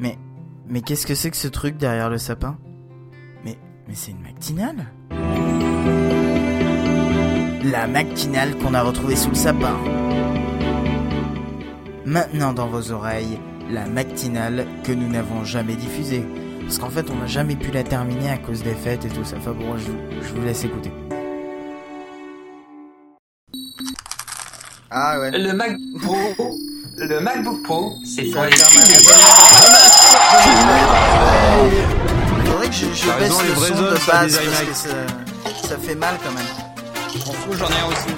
Mais, mais qu'est-ce que c'est que ce truc derrière le sapin? Mais, mais c'est une matinale La matinale qu'on a retrouvée sous le sapin. Maintenant dans vos oreilles, la matinale que nous n'avons jamais diffusée. Parce qu'en fait, on n'a jamais pu la terminer à cause des fêtes et tout ça. Enfin bon, je, vous- je vous laisse écouter. Ah ouais. Le Mac Pro, le MacBook Pro, c'est Ça pour les faire mal. Faudrait que je, je baisse le son de ça base parce que ça, ça fait mal quand même. M'en fous, j'en ai un aussi.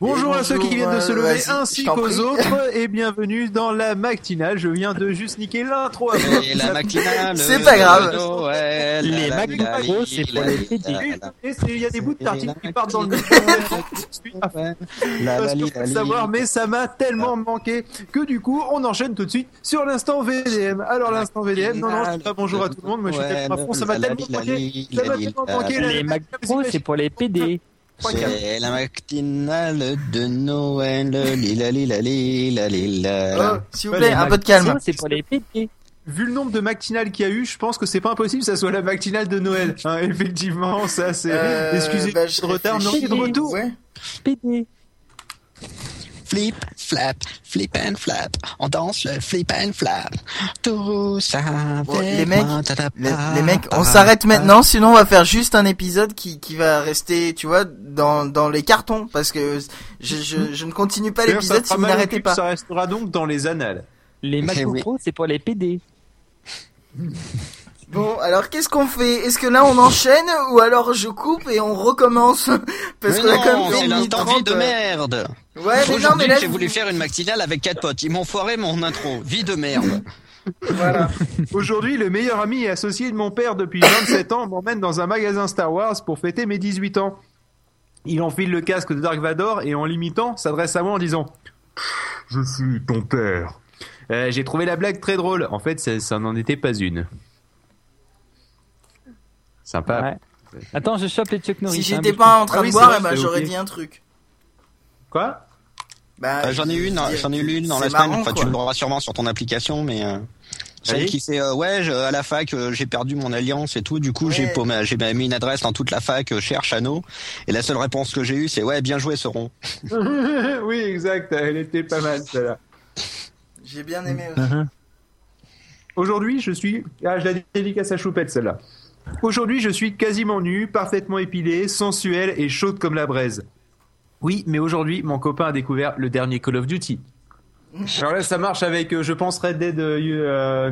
Bonjour Et à ceux qui bonjour, viennent de se euh, lever ainsi qu'aux autres et bienvenue dans la matinale. Je viens de juste niquer l'intro. la matinale. C'est pas grave. Noël, Les la, c'est pour les c'est- il y a des bouts de tartines qui partent dans le micro. savoir, mais ça m'a tellement manqué que du coup, on enchaîne tout de suite sur l'instant VDM. Alors l'instant VDM, non non, je dis pas bonjour à tout le monde, moi je suis tellement à fond, ça m'a tellement manqué, ça m'a tellement manqué. Les Mac Pro, c'est pour les PD. C'est la matinale de Noël, lila lila lila lila. Oh, s'il vous plaît, un peu de calme. C'est pour les PD. Vu le nombre de matinales qu'il y a eu, je pense que c'est pas impossible que ça soit la matinale de Noël. Hein, effectivement, ça c'est. Euh, Excusez bah, de retard, mais on est de retour. Ouais. Flip, flap, flip and flap. On danse le flip and flap. Tout ça Bon, les mecs, moi, tada, Les, mecs, on s'arrête maintenant, sinon on va faire juste un épisode qui, qui va rester, tu vois, dans, dans les cartons, parce que je, je, je ne continue pas l'épisode si vous n'arrêtez pas. Ça restera donc dans les annales. Les Mac Eh oui. Pro, c'est pour les PD. Bon, alors qu'est-ce qu'on fait? Est-ce que là on enchaîne ou alors je coupe et on recommence? Parce Mais qu'on a non, quand même fait c'est une minute l'instant vie de euh. merde. Ouais, mais non, mais Aujourd'hui, là, j'ai voulu faire une matinale avec quatre potes. Ils m'ont foiré mon intro. Vie de merde. voilà. Aujourd'hui, le meilleur ami et associé de mon père depuis 27 ans m'emmène dans un magasin Star Wars pour fêter mes 18 ans. Il enfile le casque de Dark Vador et en l'imitant, s'adresse à moi en disant Je suis ton père. Euh, J'ai trouvé la blague très drôle. En fait, ça, ça n'en était pas une. Sympa. Ouais. Attends, je chope les Chuck Norris. Si hein, j'étais pas en train Ah oui, de c'est boire, c'est j'aurais dit un truc. Quoi? Bah, Euh, j'en ai une, j'en ai eu une dans c'est la semaine. marrant, Enfin, tu l'auras sûrement sur ton application, mais euh, celle qui fait euh, ouais, je- à la fac, euh, j'ai perdu mon alliance et tout. Du coup, j'ai Ouais. j'ai mis une adresse dans toute la fac, euh, cher Chano. Et la seule réponse que j'ai eue, c'est ouais, bien joué, Sauron. Oui, exact. Elle était pas mal, celle-là. J'ai bien aimé. Aujourd'hui, je suis. Ah, je la dédicace à Choupette, celle-là. Aujourd'hui, je suis quasiment nu, parfaitement épilé, sensuel et chaude comme la braise. Oui, mais aujourd'hui, mon copain a découvert le dernier Call of Duty. Alors là, ça marche avec, euh, je pense, Red Dead. euh, euh,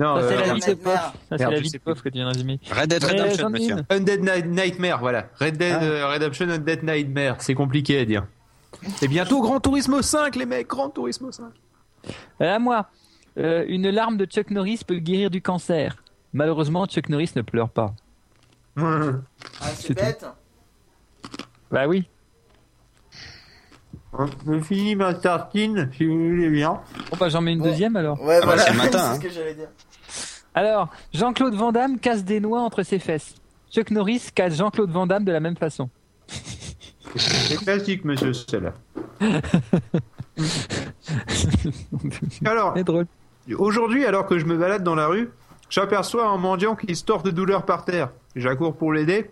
non, Ça, c'est euh, la vie de pof. Ça, c'est la vie de pof que tu viens. Red Dead Redemption, monsieur. Undead Night- Nightmare, voilà. Red Dead Ah. euh, Redemption Undead Nightmare. C'est compliqué à dire. Et bientôt Grand Turismo 5, les mecs, Grand Turismo 5. Euh, À moi. Euh, une larme de Chuck Norris peut guérir du cancer. Malheureusement, Chuck Norris ne pleure pas. Ah, C'est bête. Bah oui. Je finis ma tartine, si vous voulez bien. Bon bah j'en mets une Bon. deuxième alors. Ouais, Ah bah, voilà. c'est matin, hein. ce que j'allais dire. Alors, Jean-Claude Van Damme casse des noix entre ses fesses. Chuck Norris casse Jean-Claude Van Damme de la même façon. C'est classique, monsieur, celle-là. Alors, aujourd'hui, alors que je me balade dans la rue, j'aperçois un mendiant qui se tord de douleur par terre. J'accours pour l'aider.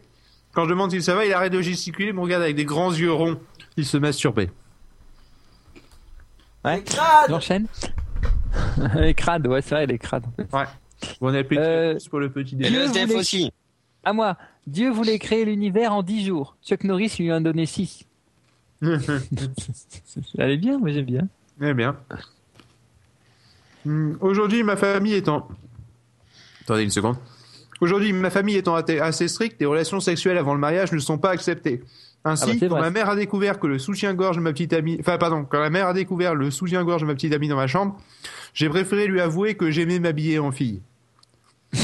Quand je demande si ça va, il arrête de gesticuler, il me regarde avec des grands yeux ronds. Il se masturbait. Ouais. J'enchaîne. les crades, ouais, c'est vrai, les crades. en fait. Ouais. Bon appétit Euh, pour le petit Et déjeuner. le voulait- aussi. À moi. Dieu voulait créer l'univers en 10 jours. Chuck Norris lui en a donné 6. Elle est bien, moi j'aime bien. Eh bien. Hmm, Aujourd'hui, ma famille étant. Attendez une seconde. Aujourd'hui, ma famille étant assez stricte, les relations sexuelles avant le mariage ne sont pas acceptées. Ainsi, Ah bah, c'est quand ma mère a découvert que le soutien-gorge de ma petite amie, enfin pardon, quand la mère a découvert le soutien-gorge de ma petite amie dans ma chambre, j'ai préféré lui avouer que j'aimais m'habiller en fille.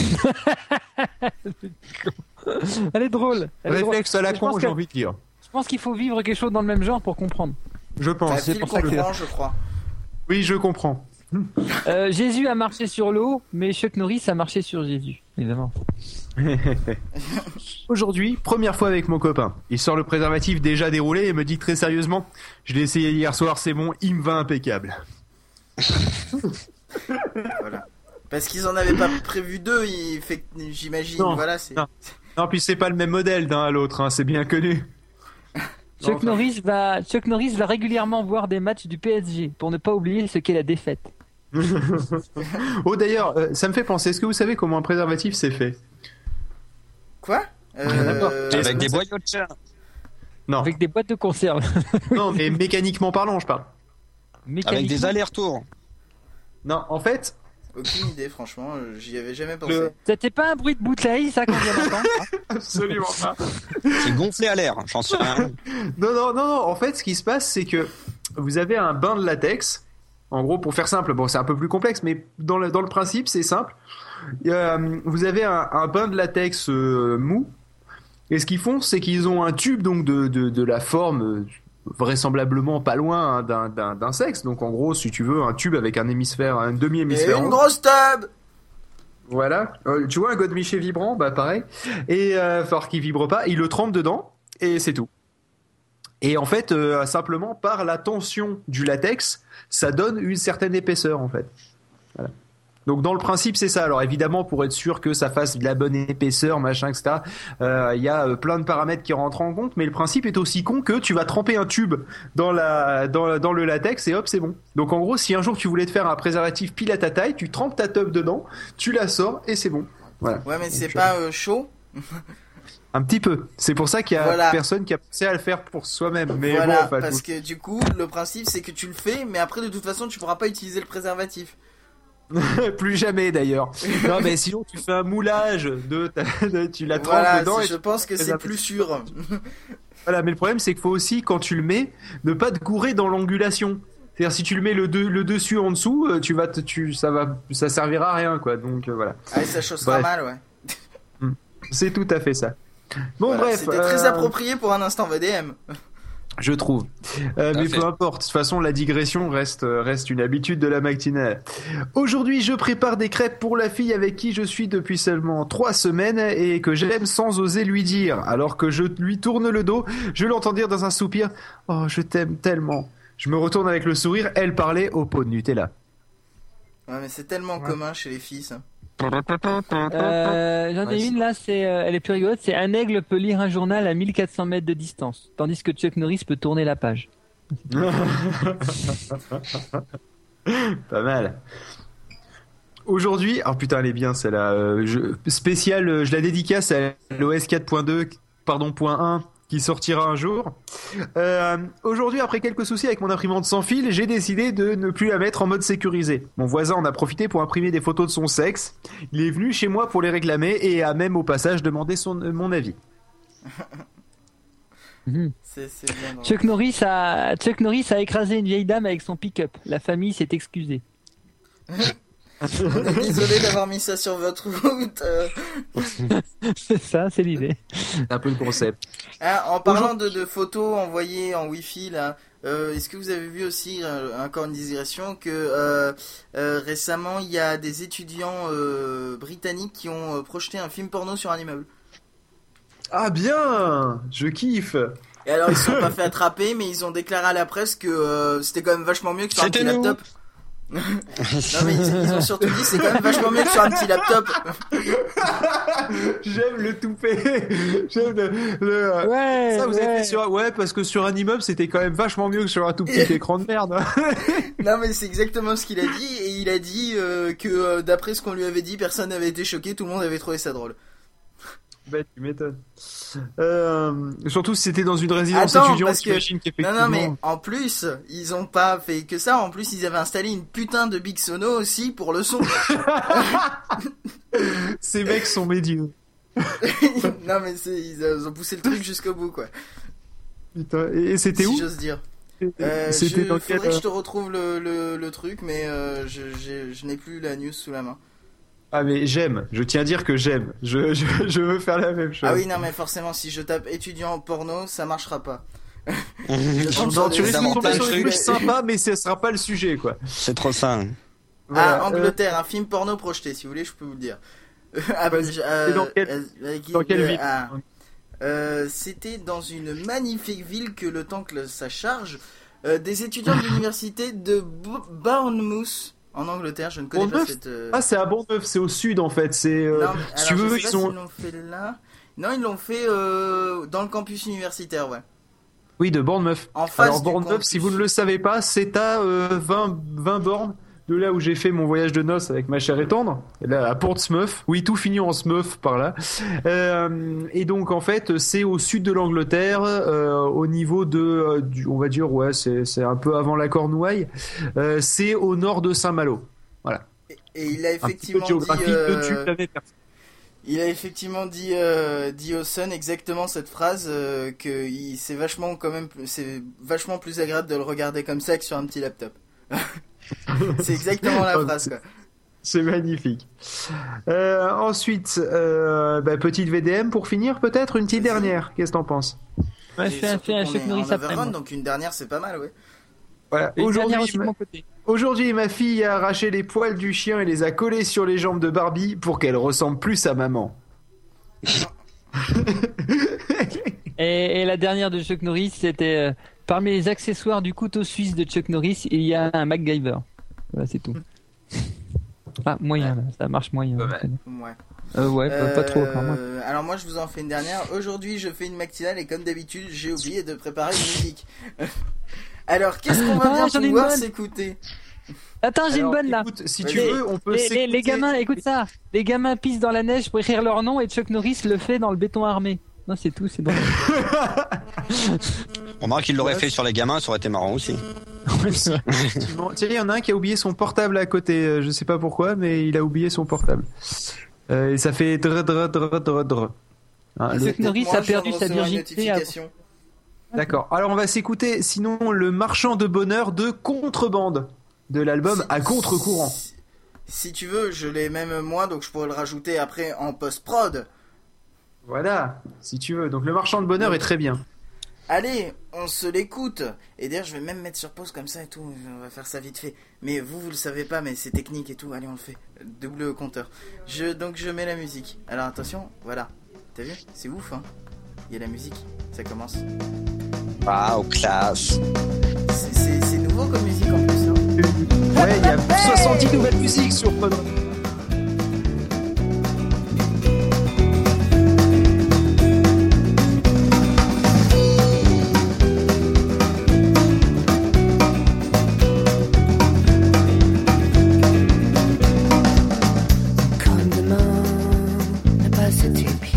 Elle est drôle. Elle est drôle. Réflexe à la con, j'ai envie de dire. Je pense qu'il faut vivre quelque chose dans le même genre pour comprendre. Je pense. Phil pour ça que- je crois. Oui, je comprends. Euh, Jésus a marché sur l'eau, mais Chuck Norris a marché sur Jésus. évidemment. Aujourd'hui, première fois avec mon copain. Il sort le préservatif déjà déroulé et me dit très sérieusement Je l'ai essayé hier soir, c'est bon, il me va impeccable. Voilà. Parce qu'ils en avaient pas prévu deux, il fait, j'imagine. Non, Voilà, c'est. non. Non, puis c'est pas le même modèle d'un à l'autre, hein, c'est bien connu. Chuck, enfin. Norris va, Chuck Norris va régulièrement voir des matchs du PSG pour ne pas oublier ce qu'est la défaite. Oh d'ailleurs, euh, ça me fait penser, est-ce que vous savez comment un préservatif c'est fait? Quoi? Euh... Avec des boyaux de chien. Non, Avec des boîtes de conserve. non, mais mécaniquement parlant, je parle. Avec des allers-retours. Non, en fait, Aucune idée, franchement, euh, j'y avais jamais pensé. Le- C'était pas un bruit de bouteille, ça, qu'on vient d'entendre absolument pas. C'est gonflé à l'air. J'en sais rien. Non, non, non, non. En fait, ce qui se passe, c'est que vous avez un bain de latex. En gros, pour faire simple, bon, c'est un peu plus complexe, mais dans le, dans le principe, c'est simple. Euh, vous avez un, un bain de latex euh, mou. Et ce qu'ils font, c'est qu'ils ont un tube donc de, de, de la forme euh, vraisemblablement pas loin hein, d'un- sexe. Donc en gros, si tu veux, un tube avec un hémisphère, un Et demi-hémisphère. une en haut. grosse tube Voilà. Euh, tu vois un godemiché vibrant, bah pareil. Et euh, fort qu'il vibre pas, il le trempe dedans et c'est tout. Et en fait, euh, simplement par la tension du latex, ça donne une certaine épaisseur en fait. Voilà. Donc dans le principe c'est ça. Alors évidemment pour être sûr que ça fasse de la bonne épaisseur, machin, etc. euh, Il y a euh, plein de paramètres qui rentrent en compte, mais le principe est aussi con que tu vas tremper un tube dans la dans, dans le latex et hop c'est bon. Donc en gros si un jour tu voulais te faire un préservatif pile à ta taille, tu trempes ta tube dedans, tu la sors et c'est bon. Voilà. Ouais, mais c'est pas euh, chaud. Un petit peu. C'est pour ça qu'il y a Voilà. personne qui a pensé à le faire pour soi-même. Mais voilà, bon, parce que du coup, le principe c'est que tu le fais, mais après de toute façon, tu pourras pas utiliser le préservatif. plus jamais d'ailleurs. non, mais sinon tu fais un moulage de, ta- de- tu la trempes Voilà, dedans. Et je pense que c'est plus sûr. Voilà, mais le problème c'est qu'il faut aussi quand tu le mets, ne pas te gourer dans l'angulation. C'est-à-dire si tu le mets le, de- le dessus en dessous, euh, tu vas, te- tu, ça va, ça servira à rien quoi. Donc euh, voilà, Ah, et ça chaussera mal, ouais. c'est tout à fait ça. Bon Voilà, bref, C'était très euh, approprié pour un instant VDM. Je trouve. Euh, mais fait. peu importe. De toute façon, la digression reste, euh, reste une habitude de la matinale. Aujourd'hui, je prépare des crêpes pour la fille avec qui je suis depuis seulement trois semaines et que j'aime sans oser lui dire. Alors que je lui tourne le dos, je l'entends dire dans un soupir Oh, je t'aime tellement. Je me retourne avec le sourire, elle parlait au pot de Nutella. Ouais, mais c'est tellement commun chez les filles, ça. Euh, J'en ai une là, c'est, euh, elle est plus rigolote. C'est un aigle peut lire un journal à 1400 mètres de distance, tandis que Chuck Norris peut tourner la page. Pas mal. Aujourd'hui, oh putain, elle est bien celle-là. Euh, je, spéciale, euh, je la dédicace à l'OS 4.2, pardon, point 1, qui sortira un jour. Euh, Aujourd'hui, après quelques soucis avec mon imprimante sans fil, j'ai décidé de ne plus la mettre en mode sécurisé. Mon voisin en a profité pour imprimer des photos de son sexe. Il est venu chez moi pour les réclamer et a même au passage demandé son, euh, mon avis. Bien. drôle. Chuck Norris a, Chuck Norris a écrasé une vieille dame avec son pick-up. La famille s'est excusée. Désolé d'avoir mis ça sur votre route. euh. c'est ça, c'est l'idée. C'est un peu le concept. Ah, en parlant de, de photos envoyées en Wi-Fi, là, euh, est-ce que vous avez vu aussi, euh, encore une digression, que euh, euh, récemment il y a des étudiants euh, britanniques qui ont euh, projeté un film porno sur un immeuble? Ah bien Je kiffe Et alors ils se sont pas fait attraper, mais ils ont déclaré à la presse que euh, c'était quand même vachement mieux que sur un petit nous. Non mais ils, ils ont surtout dit c'est quand même vachement mieux que sur un petit laptop. J'aime le toupet J'aime le... le, Ouais, Ça, vous avez ouais. sur... Ouais, parce que sur un immeuble, c'était quand même vachement mieux que sur un tout petit écran de merde. Non mais c'est exactement ce qu'il a dit et il a dit euh, que euh, d'après ce qu'on lui avait dit, personne n'avait été choqué, tout le monde avait trouvé ça drôle. Bah, tu m'étonnes. Euh, surtout si c'était dans une résidence Attends, étudiante, parce que- Non non mais en plus, ils ont pas fait que ça, en plus ils avaient installé une putain de Big Sono aussi pour le son. Ces mecs sont médieux. non mais ils ont poussé le truc jusqu'au bout quoi. Putain, et et c'était si où j'ose dire. Euh, je, dans quel... faudrait que je te retrouve le, le, le truc, mais euh, je n'ai plus la news sous la main. Ah mais j'aime, je tiens à dire que j'aime. Je, je, je veux faire la même chose. Ah oui, non, mais forcément, si je tape étudiant porno, ça marchera pas. Je Non, tu risques de tomber sur de des trucs. trucs sympas, mais ce sera pas le sujet, quoi. C'est trop ça. Ah, euh, Angleterre, un film porno projeté, si vous voulez, je peux vous le dire. Ah, bah, euh, dans quelle- euh, avec- Dans quelle ville ah. C'était dans une magnifique ville que le temps que ça charge. euh, des étudiants de l'université de B- Bournemouth en Angleterre. Je ne connais pas cette. euh, Ah, c'est à Bourneuf, c'est au sud en fait. C'est. euh, non, mais si tu alors, je veux, sais ils pas ont. s'ils l'ont fait là. Non, ils l'ont fait euh, dans le campus universitaire, ouais. Oui, de Bournemouth. En face Alors du Bournemouth, campus. si vous ne le savez pas, c'est à euh, 20, 20 bornes de là où j'ai fait mon voyage de noces avec ma chère et tendre, là, à Portsmouth. Oui, tout finit en Smouth par là. Euh, et donc en fait, c'est au sud de l'Angleterre, euh, au niveau de, euh, du, on va dire, ouais, c'est c'est un peu avant la Cornouaille. Euh, c'est au nord de Saint-Malo. Et il a Un petit peu effectivement de géographie dit. euh, perçu. Il a effectivement dit, euh, dit au Sun exactement cette phrase euh, que il- c'est vachement quand même plus- c'est vachement plus agréable de le regarder comme ça que sur un petit laptop. c'est exactement la phrase quoi. C'est magnifique. Euh, ensuite, euh, bah, petite VDM pour finir, peut-être une petite dernière. Qu'est-ce que t'en penses Ouais, je fais un, après. moi. donc une dernière c'est pas mal ouais. Voilà. Aujourd'hui, ma-. Aujourd'hui, fille a arraché les poils du chien et les a collés sur les jambes de Barbie pour qu'elle ressemble plus à maman. Et, et la dernière de Chuck Norris, c'était euh, parmi les accessoires du couteau suisse de Chuck Norris, il y a un MacGyver. Voilà, c'est tout. Ah, moyen, là, ça marche moyen. Ouais. Euh, ouais, pas, pas trop quand même. Euh, alors moi je vous en fais une dernière. Aujourd'hui je fais une matinale et comme d'habitude j'ai oublié de préparer une musique. alors qu'est-ce qu'on va Ah, bien j'en ai une pouvoir bonne. s'écouter? Attends, j'ai une bonne là. écoute, si tu veux, on peut Les, les- gamins, écoute ça. Les gamins pissent dans la neige pour écrire leur nom et Chuck Norris le fait dans le béton armé. Non, c'est tout, c'est drôle. Remarque qu'il l'aurait fait sur les gamins, ça aurait été marrant aussi. Il y en a un qui a oublié son portable à côté. euh, Je sais pas pourquoi, mais il a oublié son portable. Euh, et ça fait dre dre dre dre dre. Hein, Norris Moi, a perdu sa virginité. D'accord. Alors on va s'écouter sinon le marchand de bonheur de contrebande de l'album Si- à contre-courant. Si, si tu veux, je l'ai même moi, donc je pourrais le rajouter après en post-prod. Voilà, si tu veux. Donc le marchand de bonheur est très bien. Allez, on se l'écoute. Et d'ailleurs, je vais même mettre sur pause comme ça et tout. On va faire ça vite fait. Mais vous, vous le savez pas, mais c'est technique et tout. Allez, on le fait. Double compteur. Je, donc, je mets la musique. Alors, attention, voilà. T'as vu? C'est ouf, hein Il y a la musique. Ça commence. Waouh, classe. C'est- nouveau comme musique en plus, hein Ouais, il y a 70 nouvelles musiques sur. N'a pas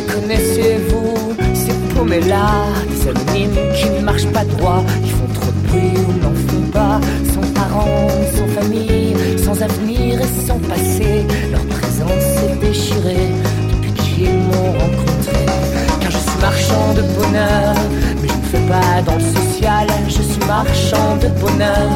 les connaissez, vous, ces paumés-là, des anonymes qui ne marchent pas droit, qui font trop de bruit ou n'en font pas, sans parents, sans famille, sans avenir et sans passé. Leur présence est déchirée depuis qu'ils m'ont rencontré. Car je suis marchand de bonheur, mais je ne fais pas dans le social, je suis marchand de bonheur.